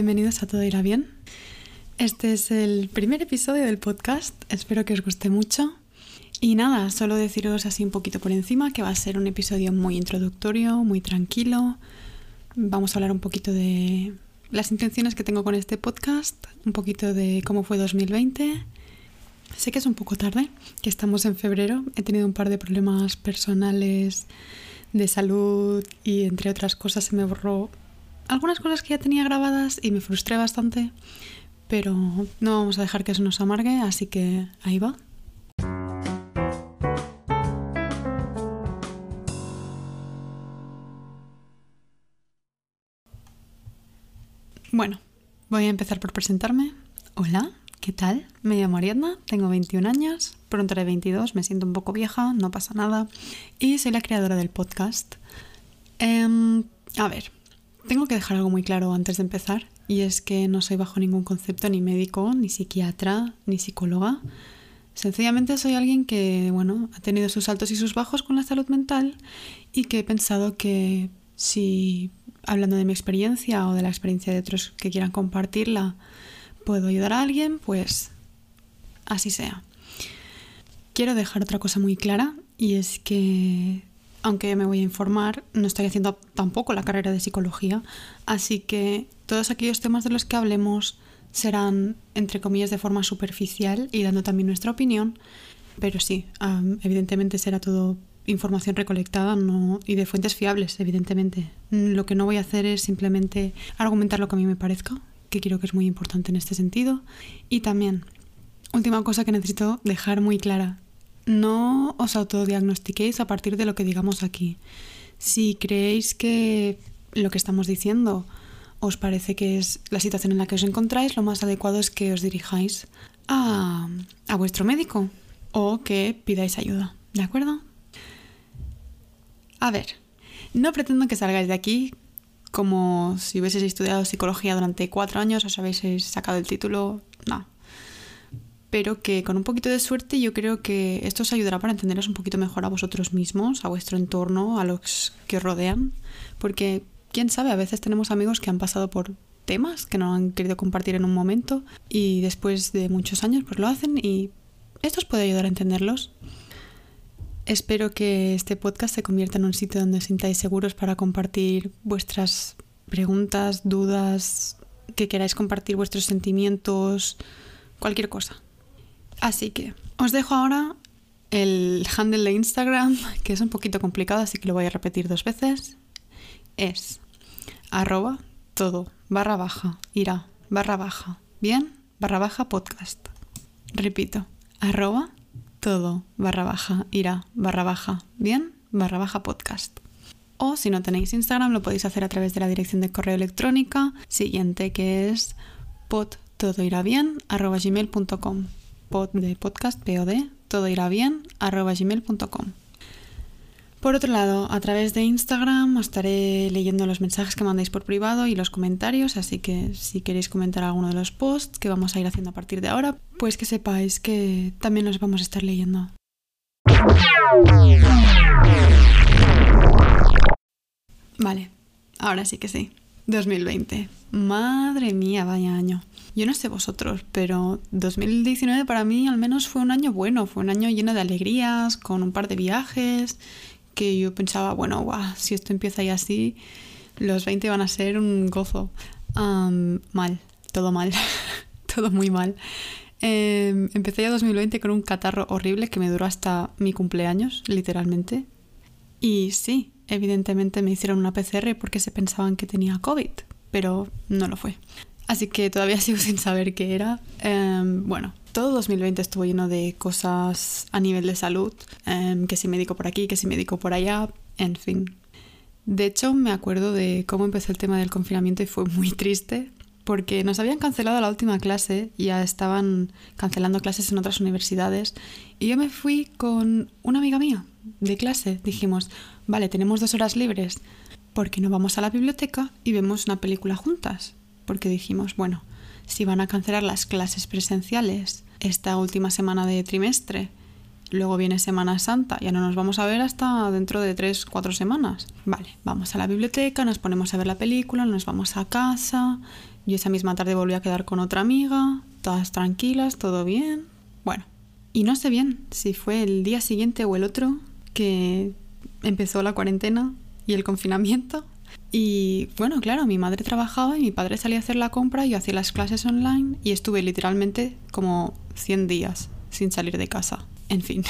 Bienvenidos a Todo Irá Bien. Este es el primer episodio del podcast. Espero que os guste mucho. Y nada, solo deciros así un poquito por encima que va a ser un episodio muy introductorio, muy tranquilo. Vamos a hablar un poquito de las intenciones que tengo con este podcast, un poquito de cómo fue 2020. Sé que es un poco tarde, que estamos en febrero. He tenido un par de problemas personales de salud y entre otras cosas se me borró algunas cosas que ya tenía grabadas y me frustré bastante, pero no vamos a dejar que eso nos amargue, así que ahí va. Bueno, voy a empezar por presentarme. Hola, ¿qué tal? Me llamo Ariadna, tengo 21 años, pronto haré 22, me siento un poco vieja, no pasa nada, y soy la creadora del podcast. Em, a ver, tengo que dejar algo muy claro antes de empezar, y es que no soy bajo ningún concepto ni médico, ni psiquiatra, ni psicóloga. Sencillamente soy alguien que, bueno, ha tenido sus altos y sus bajos con la salud mental y que he pensado que si, hablando de mi experiencia o de la experiencia de otros que quieran compartirla, puedo ayudar a alguien, pues así sea. Quiero dejar otra cosa muy clara y es que aunque me voy a informar, no estoy haciendo tampoco la carrera de psicología, así que todos aquellos temas de los que hablemos serán, entre comillas, de forma superficial y dando también nuestra opinión, pero sí, evidentemente será todo información recolectada y de fuentes fiables, evidentemente. Lo que no voy a hacer es simplemente argumentar lo que a mí me parezca, que creo que es muy importante en este sentido. Y también, última cosa que necesito dejar muy clara, no os autodiagnostiquéis a partir de lo que digamos aquí. Si creéis que lo que estamos diciendo os parece que es la situación en la que os encontráis, lo más adecuado es que os dirijáis a, a vuestro médico o que pidáis ayuda. ¿De acuerdo? A ver, no pretendo que salgáis de aquí como si hubieseis estudiado psicología durante cuatro años, os habéis sacado el título. No, pero que con un poquito de suerte yo creo que esto os ayudará para entenderos un poquito mejor a vosotros mismos, a vuestro entorno, a los que os rodean, porque quién sabe, a veces tenemos amigos que han pasado por temas que no han querido compartir en un momento y después de muchos años pues lo hacen y esto os puede ayudar a entenderlos. Espero que este podcast se convierta en un sitio donde os sintáis seguros para compartir vuestras preguntas, dudas, que queráis compartir vuestros sentimientos, cualquier cosa. Así que os dejo ahora el handle de Instagram, que es un poquito complicado, así que lo voy a repetir dos veces. Es arroba todo barra baja irá barra baja bien barra baja podcast. Repito, arroba todo barra baja irá barra baja bien barra baja podcast. O si no tenéis Instagram lo podéis hacer a través de la dirección de correo electrónica siguiente que es pod pod de podcast, POD, todo irá bien, arroba gmail.com. Por otro lado, a través de Instagram estaré leyendo los mensajes que mandáis por privado y los comentarios, así que si queréis comentar alguno de los posts que vamos a ir haciendo a partir de ahora, pues que sepáis que también los vamos a estar leyendo. Vale, ahora sí que sí. 2020. Madre mía, vaya año. Yo no sé vosotros, pero 2019 para mí al menos fue un año bueno, fue un año lleno de alegrías, con un par de viajes, que yo pensaba, bueno, guau, si esto empieza ya así, los 20 van a ser un gozo. mal, todo mal, todo muy mal. Em, empecé ya 2020 con un catarro horrible que me duró hasta mi cumpleaños, literalmente. Y sí, evidentemente me hicieron una PCR porque se pensaban que tenía COVID, pero no lo fue. Así que todavía sigo sin saber qué era. Em, bueno, todo 2020 estuvo lleno de cosas a nivel de salud, em, que si médico por aquí, que si médico por allá, en fin. De hecho, me acuerdo de cómo empezó el tema del confinamiento y fue muy triste porque nos habían cancelado la última clase ya estaban cancelando clases en otras universidades y yo me fui con una amiga mía de clase. Dijimos, vale, tenemos dos horas libres, ¿por qué no vamos a la biblioteca y vemos una película juntas? porque dijimos, bueno, si van a cancelar las clases presenciales esta última semana de trimestre Luego viene Semana Santa, ya no nos vamos a ver hasta dentro de 3, 4 semanas. Vale, vamos a la biblioteca, nos ponemos a ver la película, nos vamos a casa. Yo esa misma tarde volví a quedar con otra amiga, todas tranquilas, todo bien. Bueno, y no sé bien si fue el día siguiente o el otro que empezó la cuarentena y el confinamiento. Y bueno, claro, mi madre trabajaba y mi padre salía a hacer la compra, yo hacía las clases online y estuve literalmente como 100 días sin salir de casa. En fin,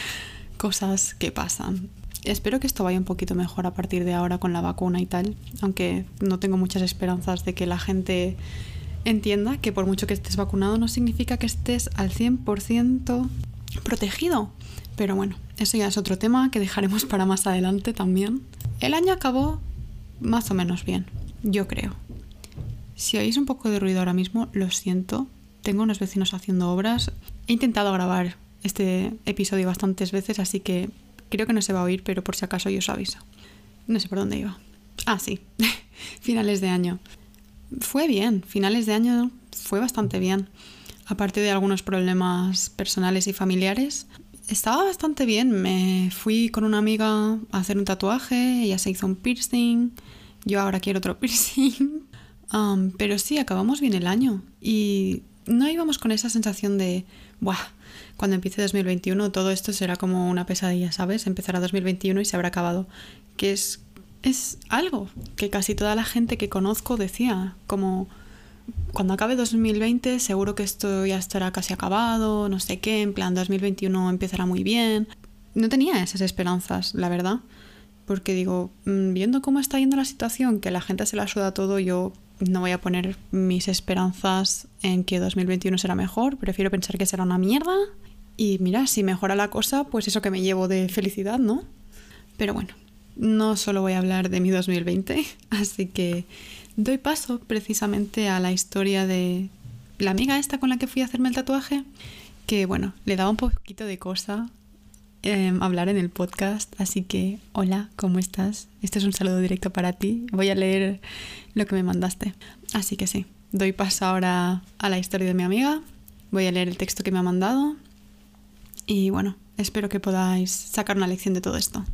cosas que pasan. Espero que esto vaya un poquito mejor a partir de ahora con la vacuna y tal, aunque no tengo muchas esperanzas de que la gente entienda que por mucho que estés vacunado no significa que estés al 100% protegido. Pero bueno, eso ya es otro tema que dejaremos para más adelante también. El año acabó más o menos bien, yo creo. Si oís un poco de ruido ahora mismo, lo siento. Tengo unos vecinos haciendo obras. He intentado grabar este episodio bastantes veces, así que creo que no se va a oír, pero por si acaso yo os aviso. No sé por dónde iba. Ah, sí. finales de año. Fue bien, finales de año fue bastante bien. Aparte de algunos problemas personales y familiares, estaba bastante bien. Me fui con una amiga a hacer un tatuaje, ella se hizo un piercing, yo ahora quiero otro piercing. Pero sí, acabamos bien el año y no íbamos con esa sensación de, ¡buah! Cuando empiece 2021 todo esto será como una pesadilla, ¿sabes? Empezará 2021 y se habrá acabado. Que es, es algo que casi toda la gente que conozco decía, como cuando acabe 2020 seguro que esto ya estará casi acabado, no sé qué, en plan 2021 empezará muy bien. No tenía esas esperanzas, la verdad, porque digo, mm, viendo cómo está yendo la situación, que la gente se la suda todo, yo no voy a poner mis esperanzas en que 2021 será mejor, prefiero pensar que será una mierda. Y mira, si mejora la cosa, pues eso que me llevo de felicidad, ¿no? Pero bueno, no solo voy a hablar de mi 2020, así que doy paso precisamente a la historia de la amiga esta con la que fui a hacerme el tatuaje, que bueno, le daba un poquito de cosa em, hablar en el podcast, así que hola, ¿cómo estás? Este es un saludo directo para ti, voy a leer lo que me mandaste. Así que sí, doy paso ahora a la historia de mi amiga, voy a leer el texto que me ha mandado y bueno, espero que podáis sacar una lección de todo esto.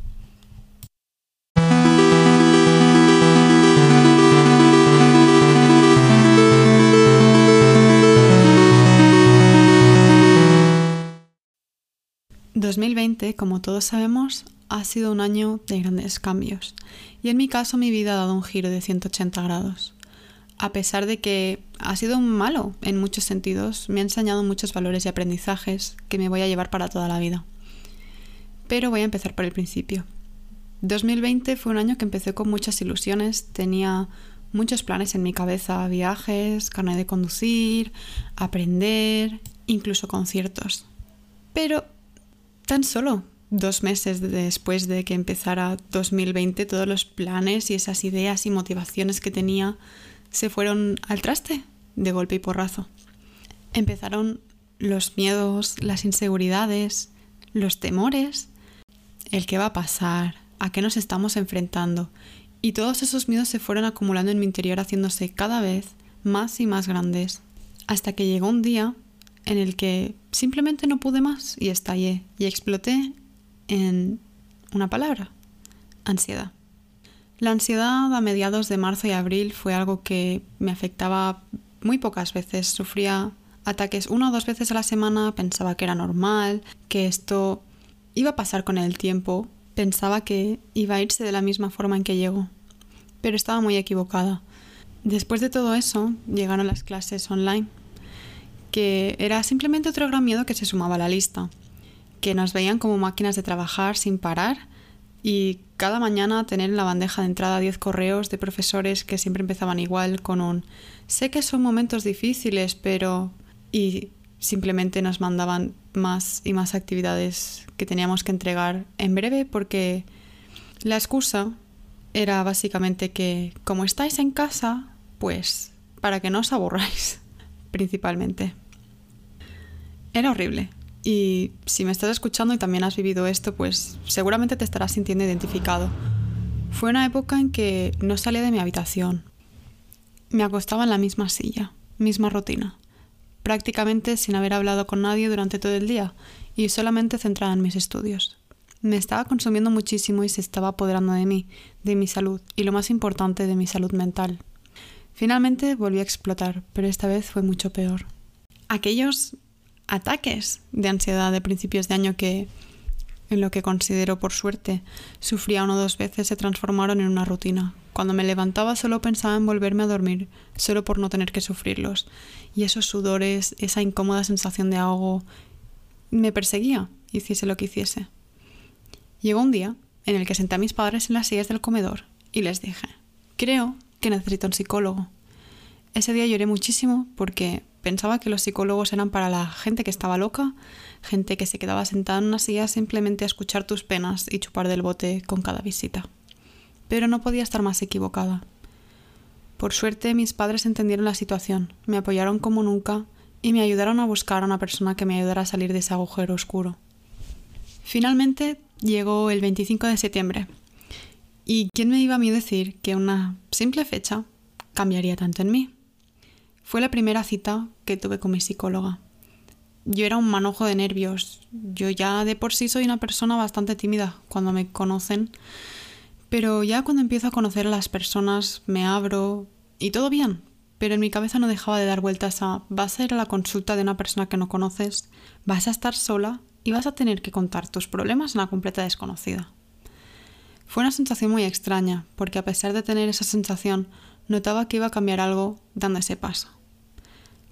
2020, como todos sabemos, ha sido un año de grandes cambios y en mi caso mi vida ha dado un giro de 180 grados. A pesar de que ha sido malo en muchos sentidos, me ha enseñado muchos valores y aprendizajes que me voy a llevar para toda la vida. Pero voy a empezar por el principio. 2020 fue un año que empecé con muchas ilusiones, tenía muchos planes en mi cabeza, viajes, carnet de conducir, aprender, incluso conciertos. Pero Tan solo dos meses después de que empezara 2020, todos los planes y esas ideas y motivaciones que tenía se fueron al traste de golpe y porrazo. Empezaron los miedos, las inseguridades, los temores, el qué va a pasar, a qué nos estamos enfrentando, y todos esos miedos se fueron acumulando en mi interior haciéndose cada vez más y más grandes, hasta que llegó un día en el que simplemente no pude más y estallé y exploté en una palabra, ansiedad. La ansiedad a mediados de marzo y abril fue algo que me afectaba muy pocas veces. Sufría ataques una o dos veces a la semana, pensaba que era normal, que esto iba a pasar con el tiempo, pensaba que iba a irse de la misma forma en que llegó, pero estaba muy equivocada. Después de todo eso, llegaron las clases online que era simplemente otro gran miedo que se sumaba a la lista, que nos veían como máquinas de trabajar sin parar y cada mañana tener en la bandeja de entrada 10 correos de profesores que siempre empezaban igual con un sé que son momentos difíciles, pero y simplemente nos mandaban más y más actividades que teníamos que entregar en breve porque la excusa era básicamente que como estáis en casa, pues para que no os aburráis principalmente. Era horrible. Y si me estás escuchando y también has vivido esto, pues seguramente te estarás sintiendo identificado. Fue una época en que no salía de mi habitación. Me acostaba en la misma silla, misma rutina, prácticamente sin haber hablado con nadie durante todo el día y solamente centrada en mis estudios. Me estaba consumiendo muchísimo y se estaba apoderando de mí, de mi salud y lo más importante, de mi salud mental. Finalmente volví a explotar, pero esta vez fue mucho peor. Aquellos ataques de ansiedad de principios de año que, en lo que considero por suerte, sufría uno o dos veces se transformaron en una rutina. Cuando me levantaba solo pensaba en volverme a dormir, solo por no tener que sufrirlos. Y esos sudores, esa incómoda sensación de ahogo, me perseguía, hiciese lo que hiciese. Llegó un día en el que senté a mis padres en las sillas del comedor y les dije, creo que necesito un psicólogo. Ese día lloré muchísimo porque pensaba que los psicólogos eran para la gente que estaba loca, gente que se quedaba sentada en una silla simplemente a escuchar tus penas y chupar del bote con cada visita. Pero no podía estar más equivocada. Por suerte mis padres entendieron la situación, me apoyaron como nunca y me ayudaron a buscar a una persona que me ayudara a salir de ese agujero oscuro. Finalmente llegó el 25 de septiembre ¿Y quién me iba a mí decir que una simple fecha cambiaría tanto en mí? Fue la primera cita que tuve con mi psicóloga. Yo era un manojo de nervios. Yo ya de por sí soy una persona bastante tímida cuando me conocen. Pero ya cuando empiezo a conocer a las personas me abro y todo bien. Pero en mi cabeza no dejaba de dar vueltas a vas a ir a la consulta de una persona que no conoces, vas a estar sola y vas a tener que contar tus problemas a una completa desconocida. Fue una sensación muy extraña, porque a pesar de tener esa sensación, notaba que iba a cambiar algo dando ese paso.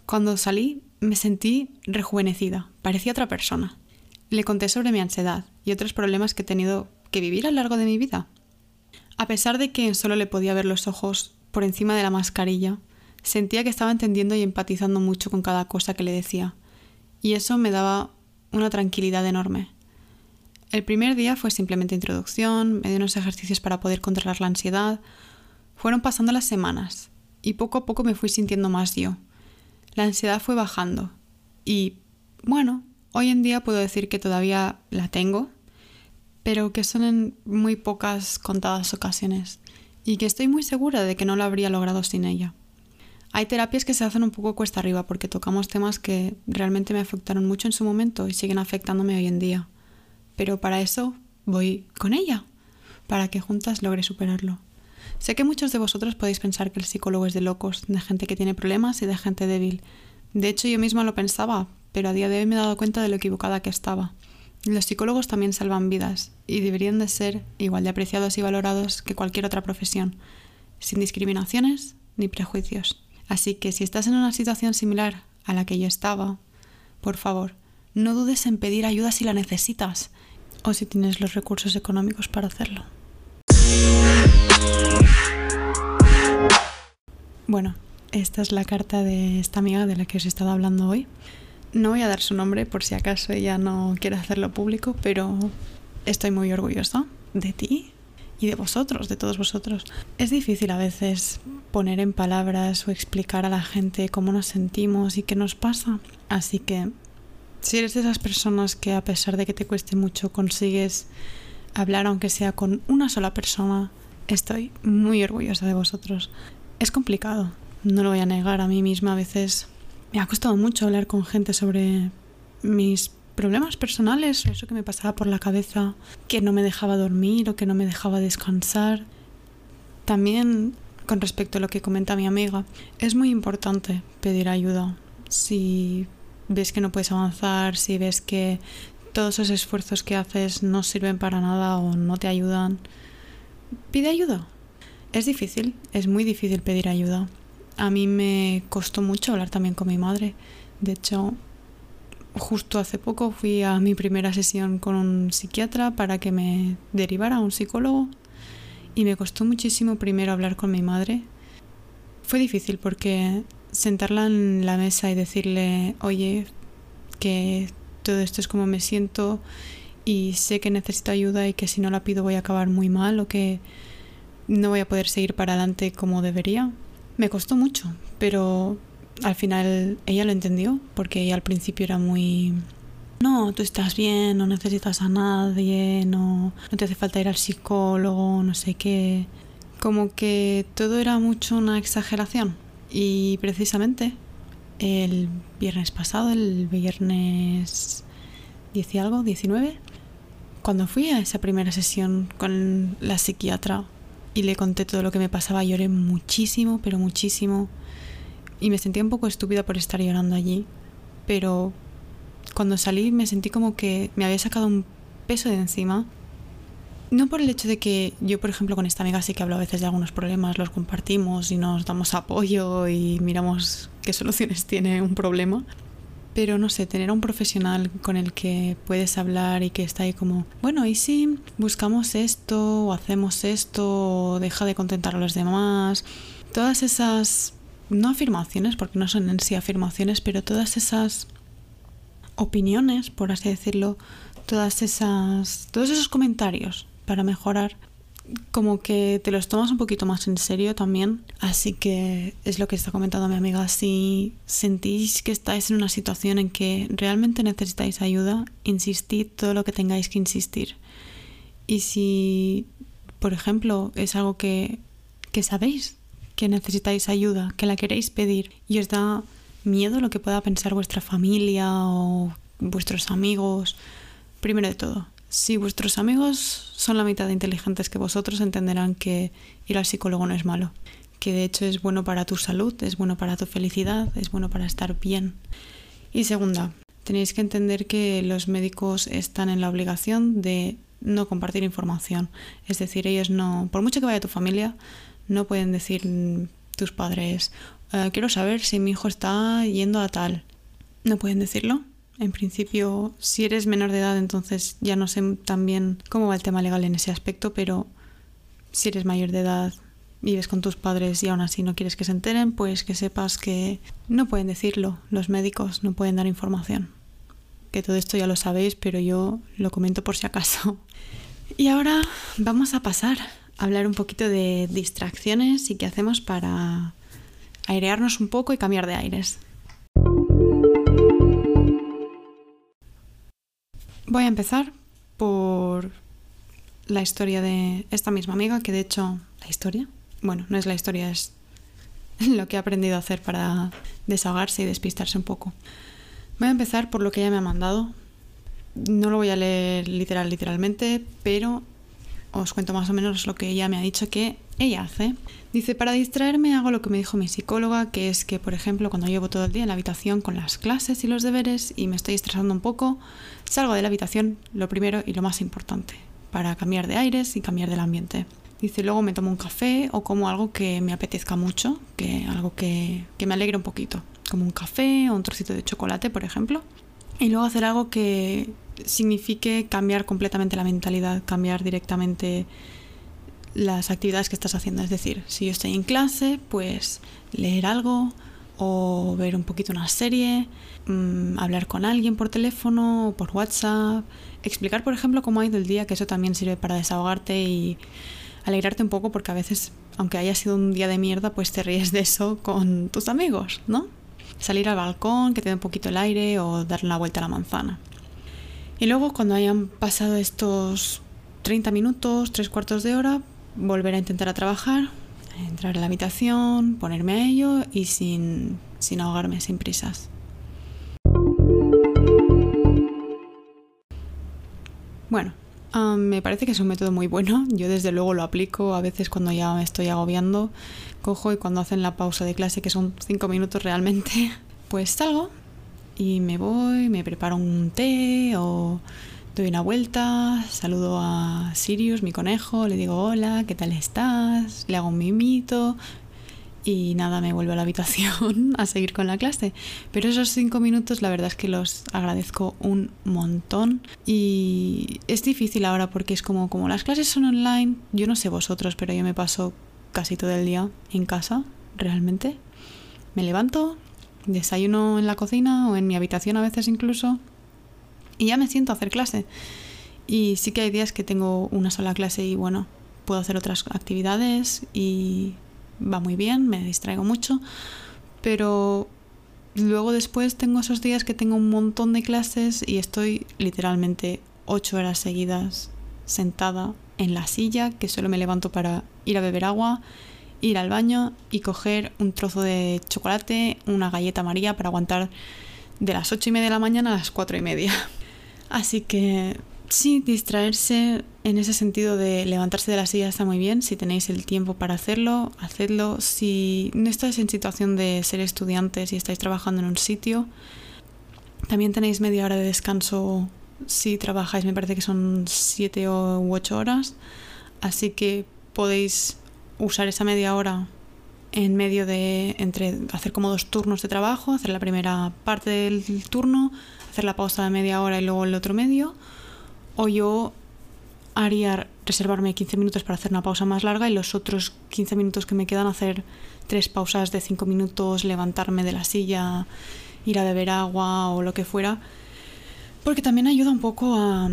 Cuando salí, me sentí rejuvenecida, parecía otra persona. Le conté sobre mi ansiedad y otros problemas que he tenido que vivir a lo largo de mi vida. A pesar de que solo le podía ver los ojos por encima de la mascarilla, sentía que estaba entendiendo y empatizando mucho con cada cosa que le decía, y eso me daba una tranquilidad enorme. El primer día fue simplemente introducción, me dio unos ejercicios para poder controlar la ansiedad. Fueron pasando las semanas y poco a poco me fui sintiendo más yo. La ansiedad fue bajando y, bueno, hoy en día puedo decir que todavía la tengo, pero que son en muy pocas contadas ocasiones y que estoy muy segura de que no lo habría logrado sin ella. Hay terapias que se hacen un poco cuesta arriba porque tocamos temas que realmente me afectaron mucho en su momento y siguen afectándome hoy en día pero para eso voy con ella, para que juntas logre superarlo. Sé que muchos de vosotros podéis pensar que el psicólogo es de locos, de gente que tiene problemas y de gente débil. De hecho, yo misma lo pensaba, pero a día de hoy me he dado cuenta de lo equivocada que estaba. Los psicólogos también salvan vidas y deberían de ser igual de apreciados y valorados que cualquier otra profesión, sin discriminaciones ni prejuicios. Así que si estás en una situación similar a la que yo estaba, por favor, no dudes en pedir ayuda si la necesitas o si tienes los recursos económicos para hacerlo. Bueno, esta es la carta de esta amiga de la que os he estado hablando hoy. No voy a dar su nombre por si acaso ella no quiere hacerlo público, pero estoy muy orgullosa de ti y de vosotros, de todos vosotros. Es difícil a veces poner en palabras o explicar a la gente cómo nos sentimos y qué nos pasa, así que si eres de esas personas que a pesar de que te cueste mucho consigues hablar aunque sea con una sola persona, estoy muy orgullosa de vosotros. Es complicado, no lo voy a negar a mí misma. A veces me ha costado mucho hablar con gente sobre mis problemas personales, eso que me pasaba por la cabeza, que no me dejaba dormir o que no me dejaba descansar. También con respecto a lo que comenta mi amiga, es muy importante pedir ayuda. Si ves que no puedes avanzar, si ves que todos esos esfuerzos que haces no sirven para nada o no te ayudan, pide ayuda. Es difícil, es muy difícil pedir ayuda. A mí me costó mucho hablar también con mi madre. De hecho, justo hace poco fui a mi primera sesión con un psiquiatra para que me derivara a un psicólogo y me costó muchísimo primero hablar con mi madre. Fue difícil porque sentarla en la mesa y decirle, oye, que todo esto es como me siento y sé que necesito ayuda y que si no la pido voy a acabar muy mal o que no voy a poder seguir para adelante como debería. Me costó mucho, pero al final ella lo entendió porque ella al principio era muy... No, tú estás bien, no necesitas a nadie, no, no te hace falta ir al psicólogo, no sé qué. Como que todo era mucho una exageración. Y precisamente el viernes pasado, el viernes 10 y algo, 19. Cuando fui a esa primera sesión con la psiquiatra y le conté todo lo que me pasaba, lloré muchísimo, pero muchísimo. Y me sentía un poco estúpida por estar llorando allí. Pero cuando salí me sentí como que me había sacado un peso de encima. No por el hecho de que yo, por ejemplo, con esta amiga sí que hablo a veces de algunos problemas, los compartimos y nos damos apoyo y miramos qué soluciones tiene un problema. Pero no sé, tener a un profesional con el que puedes hablar y que está ahí como, bueno, y si buscamos esto o hacemos esto o deja de contentar a los demás. Todas esas, no afirmaciones, porque no son en sí afirmaciones, pero todas esas opiniones, por así decirlo, todas esas, todos esos comentarios para mejorar, como que te los tomas un poquito más en serio también. Así que es lo que está comentando mi amiga. Si sentís que estáis en una situación en que realmente necesitáis ayuda, insistid todo lo que tengáis que insistir. Y si, por ejemplo, es algo que, que sabéis que necesitáis ayuda, que la queréis pedir y os da miedo lo que pueda pensar vuestra familia o vuestros amigos, primero de todo, si vuestros amigos son la mitad de inteligentes que vosotros, entenderán que ir al psicólogo no es malo, que de hecho es bueno para tu salud, es bueno para tu felicidad, es bueno para estar bien. Y segunda, tenéis que entender que los médicos están en la obligación de no compartir información. Es decir, ellos no, por mucho que vaya tu familia, no pueden decir tus padres, eh, quiero saber si mi hijo está yendo a tal. No pueden decirlo. En principio, si eres menor de edad, entonces ya no sé tan bien cómo va el tema legal en ese aspecto, pero si eres mayor de edad, vives con tus padres y aún así no quieres que se enteren, pues que sepas que no pueden decirlo. Los médicos no pueden dar información. Que todo esto ya lo sabéis, pero yo lo comento por si acaso. Y ahora vamos a pasar a hablar un poquito de distracciones y qué hacemos para airearnos un poco y cambiar de aires. Voy a empezar por la historia de esta misma amiga, que de hecho, la historia, bueno, no es la historia, es lo que ha aprendido a hacer para desahogarse y despistarse un poco. Voy a empezar por lo que ella me ha mandado. No lo voy a leer literal, literalmente, pero os cuento más o menos lo que ella me ha dicho que ella hace. Dice, para distraerme hago lo que me dijo mi psicóloga, que es que, por ejemplo, cuando llevo todo el día en la habitación con las clases y los deberes y me estoy estresando un poco, salgo de la habitación, lo primero y lo más importante, para cambiar de aires y cambiar del ambiente. Dice, luego me tomo un café o como algo que me apetezca mucho, que algo que, que me alegre un poquito, como un café o un trocito de chocolate, por ejemplo. Y luego hacer algo que signifique cambiar completamente la mentalidad, cambiar directamente las actividades que estás haciendo. Es decir, si yo estoy en clase, pues leer algo o ver un poquito una serie, mmm, hablar con alguien por teléfono o por WhatsApp, explicar, por ejemplo, cómo ha ido el día, que eso también sirve para desahogarte y alegrarte un poco porque a veces, aunque haya sido un día de mierda, pues te ríes de eso con tus amigos, ¿no? Salir al balcón, que te dé un poquito el aire o darle una vuelta a la manzana. Y luego cuando hayan pasado estos 30 minutos, tres cuartos de hora, volver a intentar a trabajar, entrar a la habitación, ponerme a ello y sin, sin ahogarme, sin prisas. Bueno, me parece que es un método muy bueno. Yo desde luego lo aplico a veces cuando ya me estoy agobiando. Cojo y cuando hacen la pausa de clase, que son cinco minutos realmente, pues salgo y me voy, me preparo un té o doy una vuelta, saludo a Sirius, mi conejo, le digo hola, ¿qué tal estás? Le hago un mimito y nada, me vuelvo a la habitación a seguir con la clase. Pero esos cinco minutos la verdad es que los agradezco un montón y es difícil ahora porque es como, como las clases son online, yo no sé vosotros, pero yo me paso casi todo el día en casa, realmente. Me levanto, desayuno en la cocina o en mi habitación a veces incluso y ya me siento a hacer clase. Y sí que hay días que tengo una sola clase y bueno, puedo hacer otras actividades y va muy bien, me distraigo mucho, pero luego después tengo esos días que tengo un montón de clases y estoy literalmente ocho horas seguidas sentada en la silla, que solo me levanto para ir a beber agua, ir al baño y coger un trozo de chocolate, una galleta María para aguantar de las ocho y media de la mañana a las cuatro y media. Así que sí, distraerse en ese sentido de levantarse de la silla está muy bien. Si tenéis el tiempo para hacerlo, hacedlo. Si no estáis en situación de ser estudiantes y estáis trabajando en un sitio, también tenéis media hora de descanso si trabajáis, me parece que son 7 u 8 horas. Así que podéis usar esa media hora en medio de entre hacer como dos turnos de trabajo, hacer la primera parte del turno, hacer la pausa de media hora y luego el otro medio, o yo haría reservarme 15 minutos para hacer una pausa más larga y los otros 15 minutos que me quedan hacer tres pausas de 5 minutos, levantarme de la silla, ir a beber agua o lo que fuera, porque también ayuda un poco a,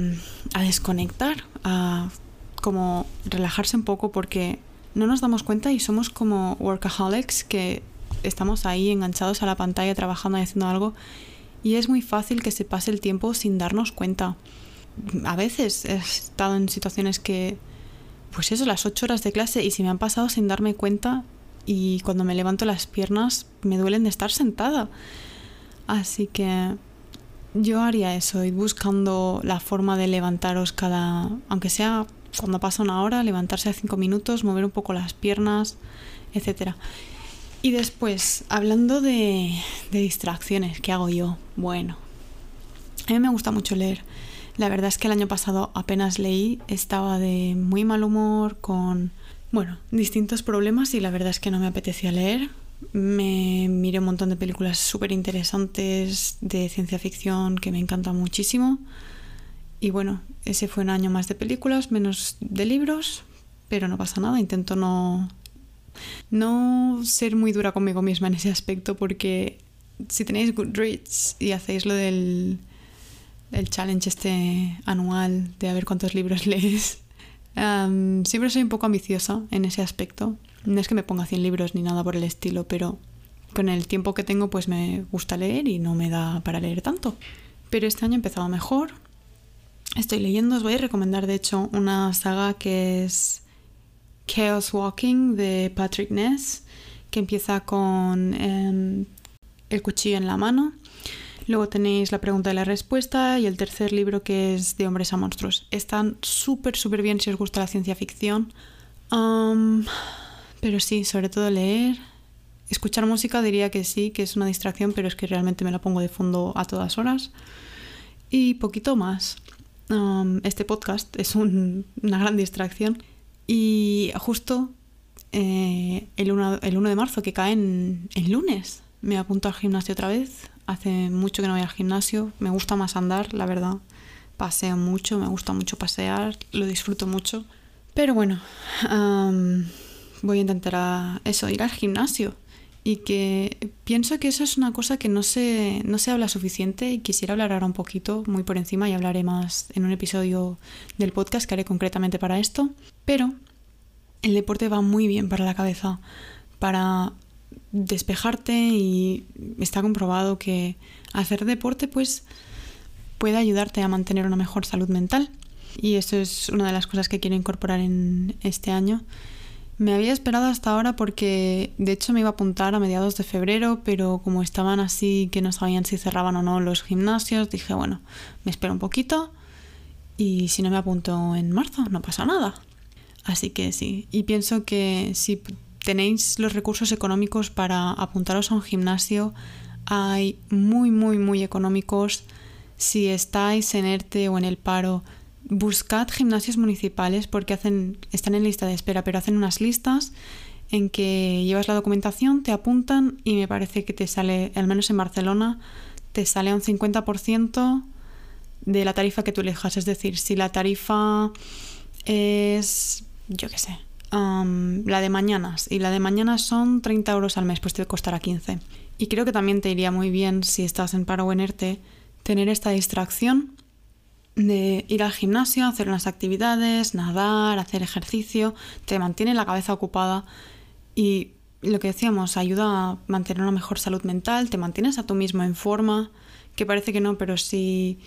a desconectar, a como relajarse un poco porque no nos damos cuenta y somos como workaholics que estamos ahí enganchados a la pantalla trabajando y haciendo algo y es muy fácil que se pase el tiempo sin darnos cuenta. A veces he estado en situaciones que, pues eso, las ocho horas de clase y se me han pasado sin darme cuenta y cuando me levanto las piernas me duelen de estar sentada. Así que yo haría eso, ir buscando la forma de levantaros cada, aunque sea cuando pasa una hora, levantarse a cinco minutos, mover un poco las piernas, etc. Y después, hablando de, distracciones, ¿qué hago yo? Bueno, a mí me gusta mucho leer. La verdad es que el año pasado apenas leí, estaba de muy mal humor, con, bueno, distintos problemas y la verdad es que no me apetecía leer. Me miré un montón de películas súper interesantes de ciencia ficción que me encantan muchísimo. Y bueno, ese fue un año más de películas, menos de libros, pero no pasa nada, intento no, no ser muy dura conmigo misma en ese aspecto porque si tenéis Goodreads y hacéis lo del el challenge este anual de a ver cuántos libros lees, siempre soy un poco ambiciosa en ese aspecto. No es que me ponga 100 libros ni nada por el estilo, pero con el tiempo que tengo pues me gusta leer y no me da para leer tanto. Pero este año he empezado mejor, estoy leyendo, os voy a recomendar de hecho una saga que es Chaos Walking de Patrick Ness, que empieza con em, el cuchillo en la mano. Luego tenéis la pregunta y la respuesta y el tercer libro que es de hombres a monstruos. Están súper, súper bien si os gusta la ciencia ficción. pero sí, sobre todo leer. Escuchar música diría que sí, que es una distracción, pero es que realmente me la pongo de fondo a todas horas. Y poquito más este podcast es una gran distracción. Y justo eh, el, 1, de marzo, que cae en, el lunes, me apunto al gimnasio otra vez. Hace mucho que no voy al gimnasio. Me gusta más andar, la verdad. Paseo mucho, me gusta mucho pasear, lo disfruto mucho. Pero bueno, voy a intentar eso, ir al gimnasio y que pienso que eso es una cosa que no se, no se habla suficiente y quisiera hablar ahora un poquito, muy por encima, y hablaré más en un episodio del podcast que haré concretamente para esto. Pero el deporte va muy bien para la cabeza, para despejarte y está comprobado que hacer deporte pues puede ayudarte a mantener una mejor salud mental. Y eso es una de las cosas que quiero incorporar en este año me había esperado hasta ahora porque de hecho me iba a apuntar a mediados de febrero, pero como estaban así que no sabían si cerraban o no los gimnasios, dije, bueno, me espero un poquito y si no me apunto en marzo, no pasa nada. Así que sí, y pienso que si tenéis los recursos económicos para apuntaros a un gimnasio, hay muy, muy, muy económicos. Si estáis en ERTE o en el paro, buscad gimnasios municipales porque hacen, están en lista de espera, pero hacen unas listas en que llevas la documentación, te apuntan y me parece que te sale, al menos en Barcelona, te sale un 50% de la tarifa que tú elijas. Es decir, si la tarifa es, yo qué sé, la de mañanas y la de mañanas son 30 euros al mes, pues te costará 15. Y creo que también te iría muy bien si estás en paro o ERTE tener esta distracción de ir al gimnasio, hacer unas actividades, nadar, hacer ejercicio, te mantiene la cabeza ocupada y lo que decíamos, ayuda a mantener una mejor salud mental, te mantienes a tú mismo en forma, que parece que no, pero si,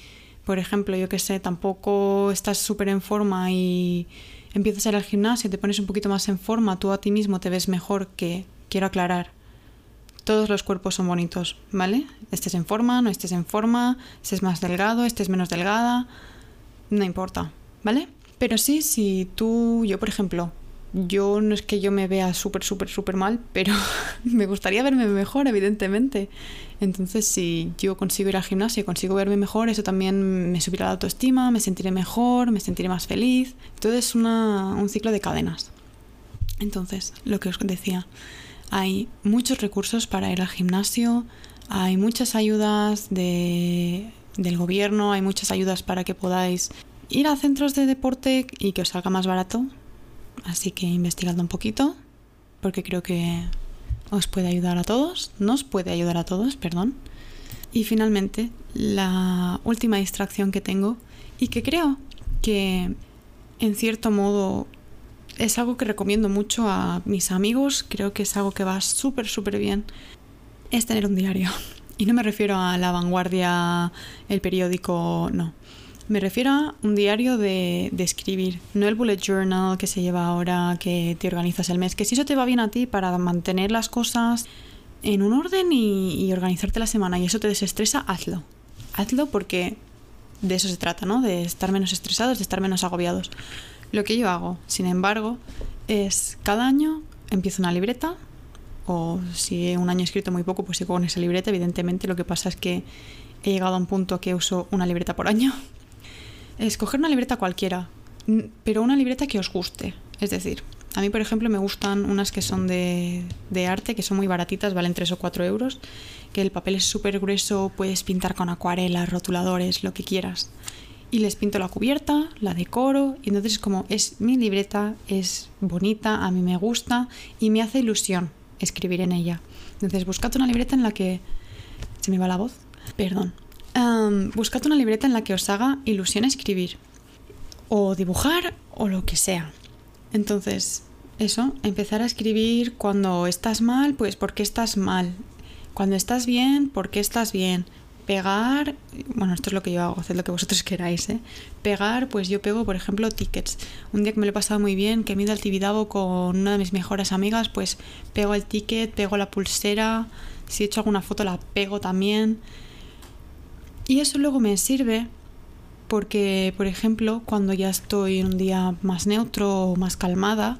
por ejemplo, yo que sé, tampoco estás súper en forma y empiezas a ir al gimnasio, te pones un poquito más en forma, tú a ti mismo te ves mejor que, quiero aclarar, todos los cuerpos son bonitos, ¿vale? Estés en forma, no estés en forma, estés más delgado, estés menos delgada, no importa, ¿vale? Pero sí, si tú, yo por ejemplo, yo no es que yo me vea súper, súper, súper mal, pero me gustaría verme mejor, evidentemente. Entonces, si yo consigo ir al gimnasio y consigo verme mejor, eso también me subirá la autoestima, me sentiré mejor, me sentiré más feliz. Todo es una, un ciclo de cadenas. Entonces, lo que os decía, hay muchos recursos para ir al gimnasio, hay muchas ayudas de, del gobierno, hay muchas ayudas para que podáis ir a centros de deporte y que os salga más barato, Así que investigad un poquito, porque creo que os puede ayudar a todos, nos puede ayudar a todos, perdón. Y finalmente, la última distracción que tengo y que creo que en cierto modo es algo que recomiendo mucho a mis amigos, creo que es algo que va súper, súper bien, es tener un diario. Y no me refiero a la vanguardia, el periódico, no. Me refiero a un diario de, escribir, no el bullet journal que se lleva ahora, que te organizas el mes, que si eso te va bien a ti para mantener las cosas en un orden y, organizarte la semana y eso te desestresa, hazlo. Hazlo porque de eso se trata, ¿no? De estar menos estresados, de estar menos agobiados. Lo que yo hago, sin embargo, es cada año empiezo una libreta, o si un año he escrito muy poco, pues sigo con esa libreta. Evidentemente, lo que pasa es que he llegado a un punto que uso una libreta por año escoger una libreta cualquiera, pero una libreta que os guste. Es decir, a mí, por ejemplo, me gustan unas que son de, de arte, que son muy baratitas, valen 3 o 4 euros, que el papel es súper grueso, puedes pintar con acuarelas, rotuladores, lo que quieras. Y les pinto la cubierta, la decoro, y entonces es como, es mi libreta, es bonita, a mí me gusta y me hace ilusión escribir en ella. Entonces, buscad una libreta en la que... ¿Se me va la voz? Perdón buscad una libreta en la que os haga ilusión escribir o dibujar o lo que sea. Entonces, eso, empezar a escribir cuando estás mal, pues ¿por qué estás mal? Cuando estás bien, ¿por qué estás bien? Pegar, bueno, esto es lo que yo hago, haced lo que vosotros queráis, ¿eh? Pegar, pues yo pego, por ejemplo, tickets. Un día que me lo he pasado muy bien, que me he ido al Tibidabo con una de mis mejores amigas, pues pego el ticket, pego la pulsera, si he hecho alguna foto la pego también. Y eso luego me sirve porque, por ejemplo, cuando ya estoy en un día más neutro o más calmada,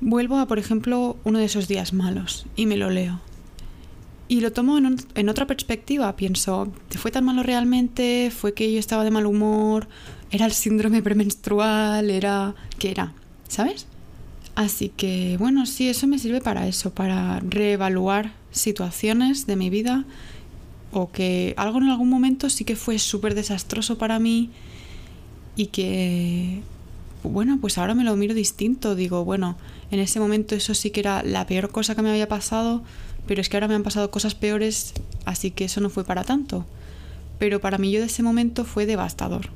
vuelvo a, por ejemplo, uno de esos días malos y me lo leo. Y lo tomo en, en otra perspectiva, pienso, ¿te fue tan malo realmente? ¿Fue que yo estaba de mal humor? ¿Era el síndrome premenstrual? ¿Era... qué era? ¿Sabes? Así que, bueno, sí, eso me sirve para eso, para reevaluar situaciones de mi vida o que algo en algún momento sí que fue súper desastroso para mí y que, bueno, pues ahora me lo miro distinto. Digo, bueno, en ese momento eso sí que era la peor cosa que me había pasado, pero es que ahora me han pasado cosas peores, así que eso no fue para tanto. Pero para mí yo de ese momento fue devastador.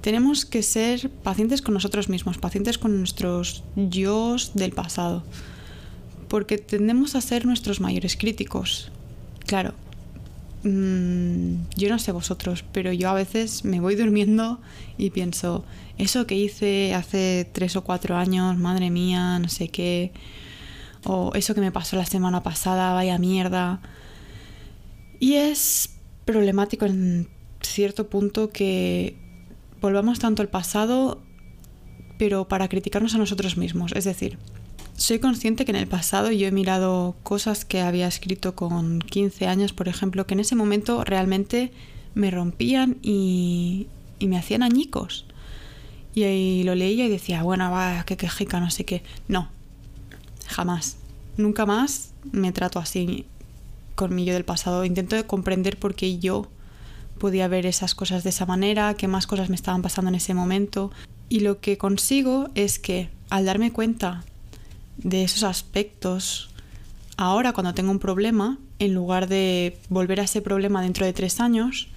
Tenemos que ser pacientes con nosotros mismos, pacientes con nuestros yo del pasado, porque tendemos a ser nuestros mayores críticos. Claro, Mm, yo no sé vosotros, pero yo a veces me voy durmiendo y pienso, eso que hice hace tres o cuatro años, madre mía, no sé qué, o eso que me pasó la semana pasada, vaya mierda. Y es problemático en cierto punto que volvamos tanto al pasado, pero para criticarnos a nosotros mismos. Es decir, soy consciente que en el pasado yo he mirado cosas que había escrito con 15 años, por ejemplo, que en ese momento realmente me rompían y, me hacían añicos. Y, lo leía y decía, bueno, va, qué quejica, no sé qué. No, jamás. Nunca más me trato así con yo del pasado. Intento comprender por qué yo podía ver esas cosas de esa manera, qué más cosas me estaban pasando en ese momento. Y lo que consigo es que al darme cuenta de esos aspectos ahora cuando tengo un problema, en lugar de volver a ese problema dentro de tres años,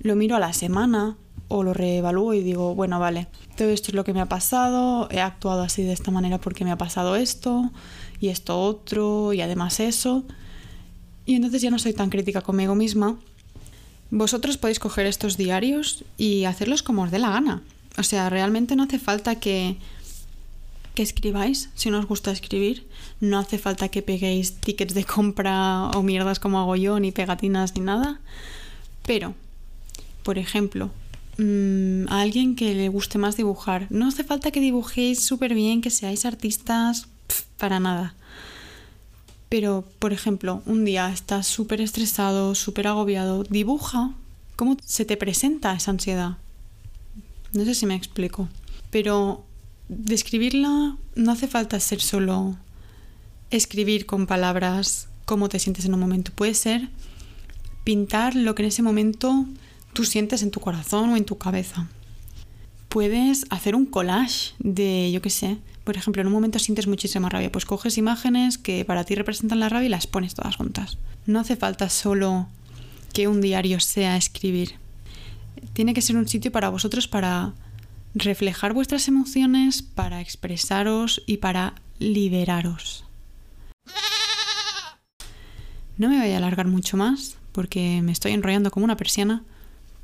lo miro a la semana o lo reevalúo y digo, bueno, vale, todo esto es lo que me ha pasado, he actuado así de esta manera porque me ha pasado esto y esto otro y además eso. Y entonces ya no soy tan crítica conmigo misma. Vosotros podéis coger estos diarios y hacerlos como os dé la gana. O sea, realmente no hace falta que que escribáis si no os gusta escribir. No hace falta que peguéis tickets de compra o mierdas como hago yo, ni pegatinas ni nada. Pero, por ejemplo, mm, a alguien que le guste más dibujar, no hace falta que dibujéis súper bien, que seáis artistas, para nada. Pero, por ejemplo, un día estás súper estresado, súper agobiado, dibuja. ¿Cómo se te presenta esa ansiedad? No sé si me explico. Pero describirla no hace falta ser solo escribir con palabras cómo te sientes en un momento. Puede ser pintar lo que en ese momento tú sientes en tu corazón o en tu cabeza. Puedes hacer un collage de, yo qué sé, por ejemplo, en un momento sientes muchísima rabia, pues coges imágenes que para ti representan la rabia y las pones todas juntas. No hace falta solo que un diario sea escribir. Tiene que ser un sitio para vosotros para reflejar vuestras emociones, para expresaros y para liberaros. No me voy a alargar mucho más porque me estoy enrollando como una persiana,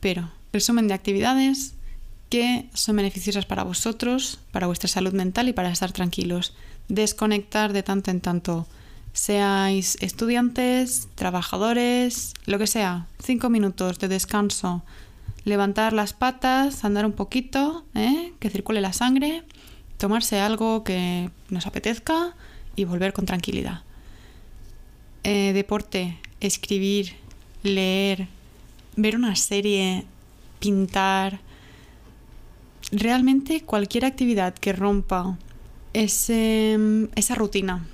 pero resumen de actividades, que son beneficiosas para vosotros, para vuestra salud mental y para estar tranquilos. Desconectar de tanto en tanto, seáis estudiantes, trabajadores, lo que sea, cinco minutos de descanso, levantar las patas, andar un poquito, ¿eh? que circule la sangre, tomarse algo que nos apetezca y volver con tranquilidad. Eh, deporte, escribir, leer, ver una serie, pintar, realmente cualquier actividad que rompa ese, esa rutina,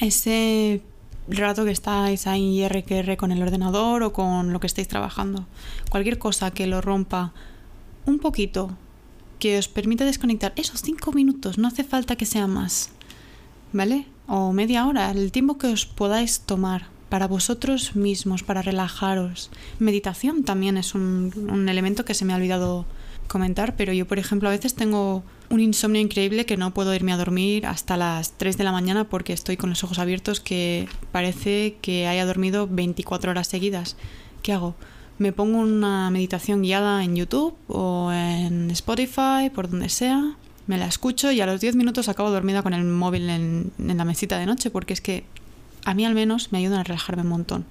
ese rato que estáis ahí R con el ordenador o con lo que estáis trabajando, cualquier cosa que lo rompa un poquito, que os permita desconectar esos cinco minutos, no hace falta que sea más, ¿vale? O media hora, el tiempo que os podáis tomar para vosotros mismos, para relajaros. Meditación también es un, elemento que se me ha olvidado comentar, pero yo, por ejemplo, a veces tengo un insomnio increíble que no puedo irme a dormir hasta las 3 de la mañana porque estoy con los ojos abiertos que parece que haya dormido 24 horas seguidas. ¿Qué hago? Me pongo una meditación guiada en YouTube o en Spotify, por donde sea, me la escucho y a los 10 minutos acabo dormida con el móvil en la mesita de noche porque es que a mí al menos me ayudan a relajarme un montón.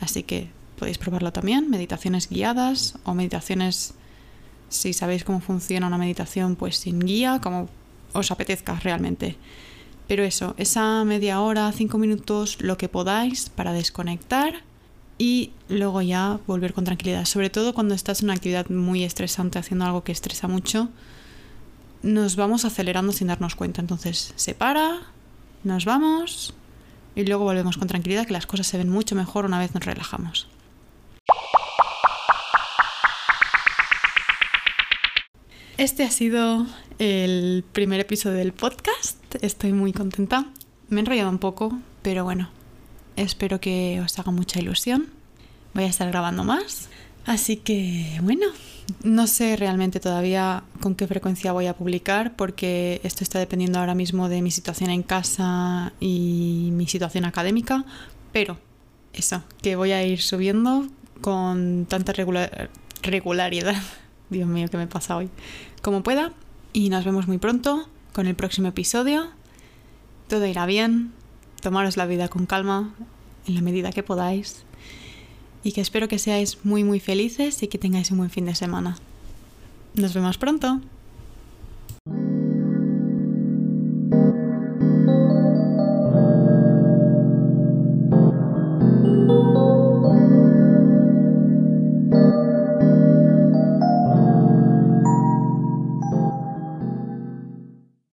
Así que podéis probarlo también, meditaciones guiadas o meditaciones si sabéis cómo funciona una meditación, pues sin guía, como os apetezca realmente. Pero eso, esa media hora, cinco minutos, lo que podáis para desconectar y luego ya volver con tranquilidad. Sobre todo cuando estás en una actividad muy estresante, haciendo algo que estresa mucho, nos vamos acelerando sin darnos cuenta. Entonces se para, nos vamos y luego volvemos con tranquilidad, que las cosas se ven mucho mejor una vez nos relajamos. Este ha sido el primer episodio del podcast. Estoy muy contenta. Me he enrollado un poco, pero bueno, espero que os haga mucha ilusión. Voy a estar grabando más. Así que bueno, no sé realmente todavía con qué frecuencia voy a publicar porque esto está dependiendo ahora mismo de mi situación en casa y mi situación académica, pero eso, que voy a ir subiendo con tanta regularidad Dios mío, ¿qué me pasa hoy? Como pueda. Y nos vemos muy pronto con el próximo episodio. Todo irá bien. Tomaros la vida con calma en la medida que podáis. Y que espero que seáis muy muy felices y que tengáis un buen fin de semana. Nos vemos pronto.